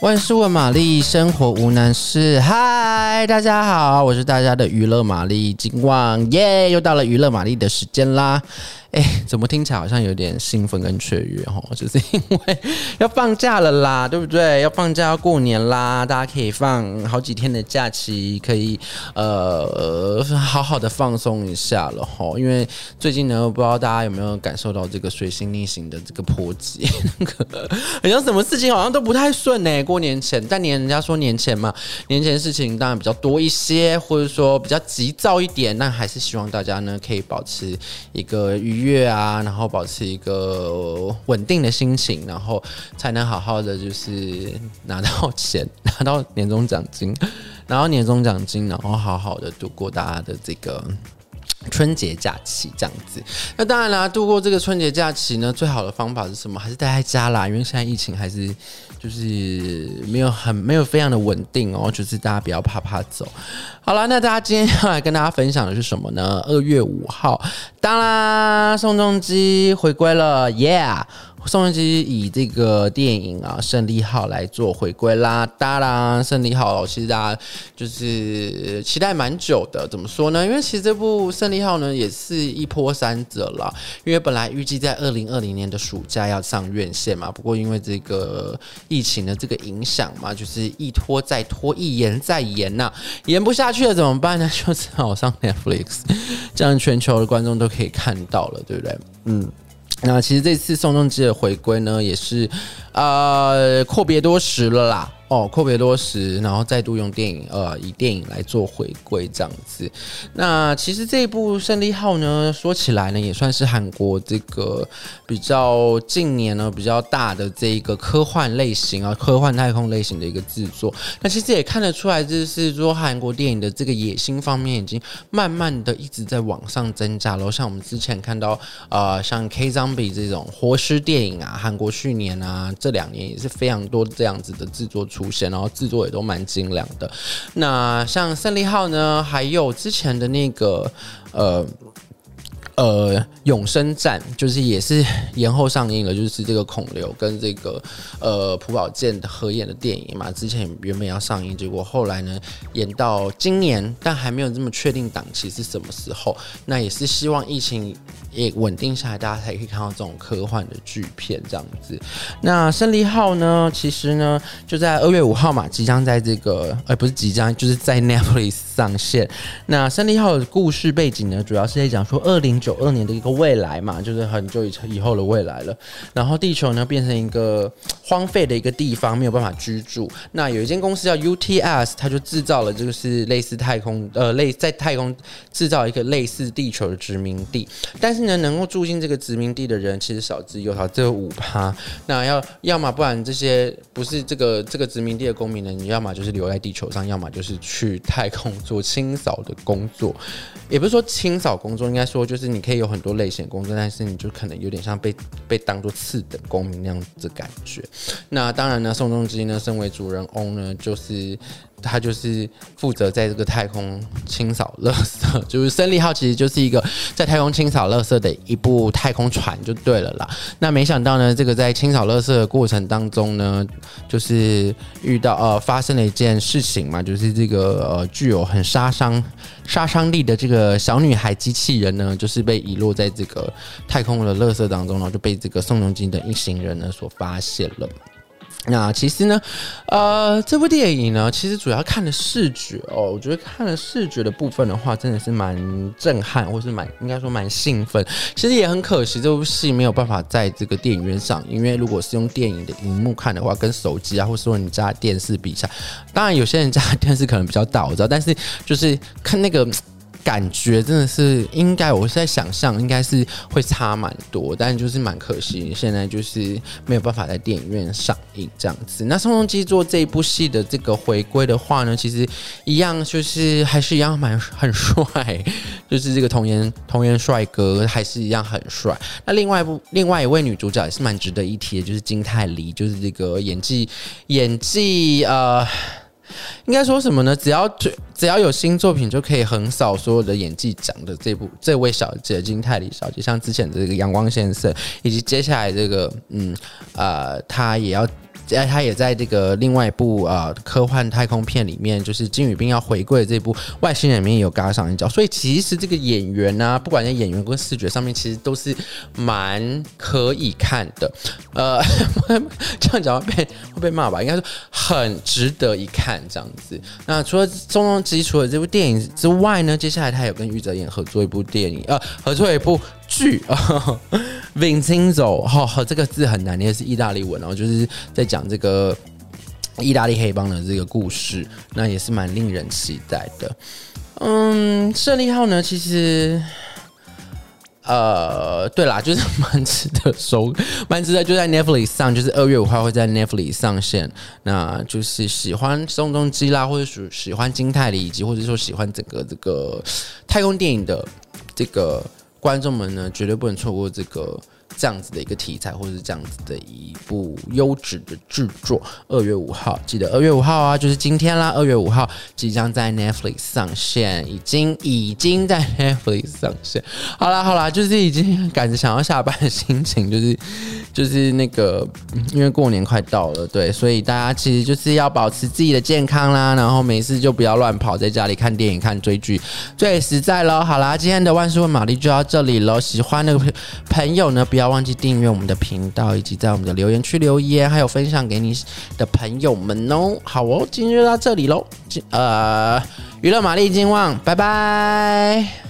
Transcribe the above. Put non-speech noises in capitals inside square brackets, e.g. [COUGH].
万事问玛丽，生活无难事。嗨，大家好，我是大家的娱乐玛丽金旺，耶、又到了娱乐玛丽的时间啦。哎，怎么听起来好像有点兴奋跟雀跃哦？[LAUGHS] 就是因为要放假了啦，对不对？要放假要过年啦，大家可以放好几天的假期，可以呃好好的放松一下了哈。因为最近呢，不知道大家有没有感受到这个水星逆行的这个波及，[LAUGHS] 好像什么事情好像都不太顺呢。过年前，但年人家说年前嘛，年前事情当然比较多一些，或者说比较急躁一点，但还是希望大家呢可以保持一个愉月啊，然后保持一个稳定的心情，然后才能好好的就是拿到钱，拿到年终奖金，拿到年终奖金，然后好好的度过大家的这个春节假期，这样子。那当然啦，度过这个春节假期呢，最好的方法是什么？还是待在家啦，因为现在疫情还是就是没有很没有非常的稳定哦，就是大家不要怕怕走。好了，那大家今天要来跟大家分享的是什么呢？二月五号，当啦，宋仲基回归了，耶、宋仲基以这个电影啊《胜利号》来做回归啦，当然，《胜利号》其实大家就是期待蛮久的。怎么说呢？因为其实这部《胜利号》呢也是一波三折了。因为本来预计在二零二零年的暑假要上院线嘛，不过因为这个疫情的这个影响嘛，就是一拖再拖，一延再延呐、延不下去了怎么办呢？就只好上 [LAUGHS] Netflix，这样全球的观众都可以看到了，对不对？嗯。那其实这次宋仲基的回归呢，也是呃阔别多时了啦。哦，阔别多时，然后再度用电影，呃，以电影来做回归这样子。那其实这一部《胜利号》呢，说起来呢，也算是韩国这个比较近年呢比较大的这一个科幻类型啊，科幻太空类型的一个制作。那其实也看得出来，就是说韩国电影的这个野心方面已经慢慢的一直在往上增加了。像我们之前看到，呃，像 K Zombie 这种活尸电影啊，韩国去年啊这两年也是非常多这样子的制作出。现，然后制作也都蛮精良的。那像胜利号呢，还有之前的那个呃。呃，永生战就是也是延后上映了，就是这个孔刘跟这个呃朴宝剑的合演的电影嘛。之前原本要上映，结果后来呢延到今年，但还没有这么确定档期是什么时候。那也是希望疫情也稳定下来，大家才可以看到这种科幻的巨片这样子。那胜利号呢，其实呢就在二月五号嘛，即将在这个呃不是即将，就是在 Netflix 上线。那胜利号的故事背景呢，主要是在讲说二零九。二年的一个未来嘛，就是很久以以后的未来了。然后地球呢变成一个荒废的一个地方，没有办法居住。那有一间公司叫 UTS，它就制造了就是类似太空呃类在太空制造一个类似地球的殖民地。但是呢，能够住进这个殖民地的人其实少之又少，只有五趴。那要要么不然这些不是这个这个殖民地的公民呢，你要么就是留在地球上，要么就是去太空做清扫的工作。也不是说清扫工作，应该说就是你。可以有很多类型的工作，但是你就可能有点像被被当做次等公民那样子的感觉。那当然呢，宋仲基呢，身为主人翁呢，就是他就是负责在这个太空清扫垃圾，[LAUGHS] 就是胜利号其实就是一个在太空清扫垃圾的一部太空船就对了啦。那没想到呢，这个在清扫垃圾的过程当中呢，就是遇到呃发生了一件事情嘛，就是这个呃具有很杀伤杀伤力的这个小女孩机器人呢，就是。被遗落在这个太空的垃圾当中，然后就被这个宋仲基的一行人呢所发现了。那其实呢，呃，这部电影呢，其实主要看的视觉哦，我觉得看了视觉的部分的话，真的是蛮震撼，或是蛮应该说蛮兴奋。其实也很可惜，这部戏没有办法在这个电影院上，因为如果是用电影的荧幕看的话，跟手机啊，或是说你家电视比起来，当然有些人家电视可能比较大，我知道，但是就是看那个。感觉真的是应该，我是在想象应该是会差蛮多，但就是蛮可惜，现在就是没有办法在电影院上映这样子。那宋仲基做这一部戏的这个回归的话呢，其实一样就是还是一样蛮很帅，[LAUGHS] 就是这个童颜童颜帅哥还是一样很帅。那另外一部另外一位女主角也是蛮值得一提的，就是金泰梨，就是这个演技演技呃。应该说什么呢？只要只要有新作品，就可以横扫所有的演技奖的这部这位小姐金泰梨小姐，像之前的这个阳光先生，以及接下来这个嗯呃，她也要哎，他也在这个另外一部呃科幻太空片里面，就是金宇彬要回归的这部外星人里面有嘎上一脚，所以其实这个演员呢、啊，不管在演员跟视觉上面，其实都是蛮可以看的。呃，[LAUGHS] 这样讲会被会被骂吧？应该说很值得一看这样子。那除了宋仲基除了这部电影之外呢，接下来他有跟玉泽演合作一部电影，呃，合作一部剧啊。[LAUGHS] Vincenzo 哈，这个字很难念，是意大利文，然后就是在讲这个意大利黑帮的这个故事，那也是蛮令人期待的。嗯，胜利号呢，其实，呃，对啦，就是蛮值得收，蛮值得就在 Netflix 上，就是二月五号会在 Netflix 上线。那就是喜欢宋仲基啦，或者喜喜欢金泰梨，以及或者说喜欢整个这个太空电影的这个。观众们呢，绝对不能错过这个这样子的一个题材，或者是这样子的一部优质的制作。二月五号，记得二月五号啊，就是今天啦。二月五号即将在 Netflix 上线，已经已经在 [LAUGHS] Netflix 上线。好啦好啦，就是已经赶着想要下班的心情，[LAUGHS] 就是。就是那个，因为过年快到了，对，所以大家其实就是要保持自己的健康啦，然后没事就不要乱跑，在家里看电影、看追剧，最实在喽。好啦，今天的万事问玛丽就到这里喽。喜欢的朋友呢，不不要忘记订阅我们的频道，以及在我们的留言区留言，还有分享给你的朋友们哦。好哦，今天就到这里喽。呃，娱乐玛丽金旺，拜拜。